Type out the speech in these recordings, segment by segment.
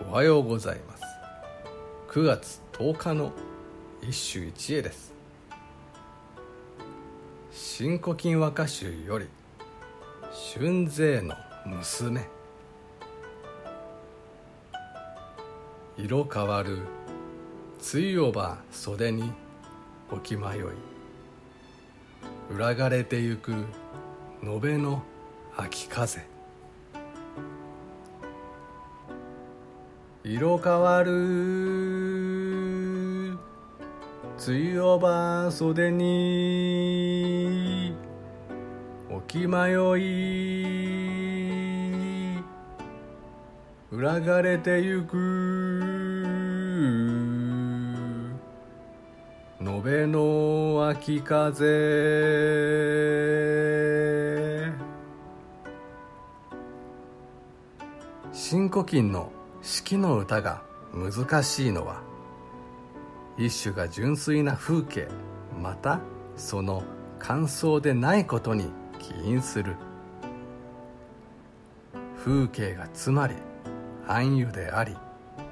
おはようございます。9月10日の一首一会です「新古今和歌集」より「春勢の娘」色変わる露おば袖に置き迷い。裏がれてゆく延べの秋風。色変わる。梅雨おば袖に置き迷い。裏がれてゆく延べの秋風。新古今の四季の歌が難しいのは一種が純粋な風景またその感想でないことに起因する。風景がつまり暗喩であり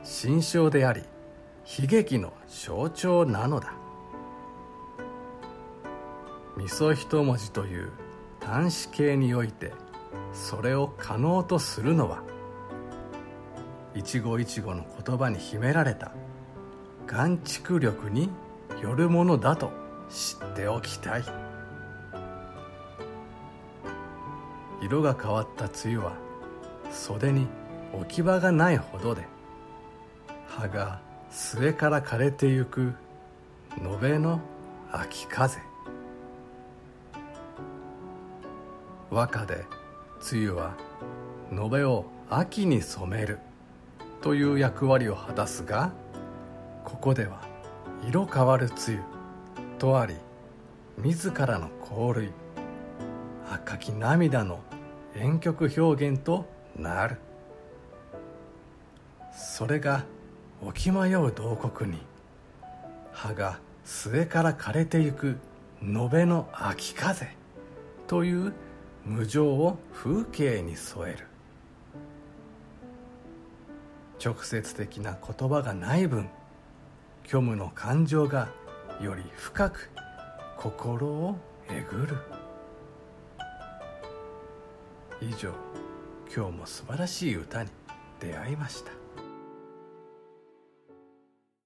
心象であり悲劇の象徴なのだ。味噌一文字という端子形においてそれを可能とするのは一期一会の言葉に秘められた。眼蓄力によるものだと知っておきたい。色が変わった梅雨は袖に置き場がないほどで葉が末から枯れてゆく延べの秋風。和歌で梅雨は延べを秋に染める。という役割を果たすがここでは色変わる梅雨とあり自らの香類赤き涙の婉曲表現となる。それが起き迷う洞窟に葉が末から枯れてゆく延べの秋風という無情を風景に添える。直接的な言葉がない分虚無の感情がより深く心をえぐる。以上今日も素晴らしい歌に出会いました。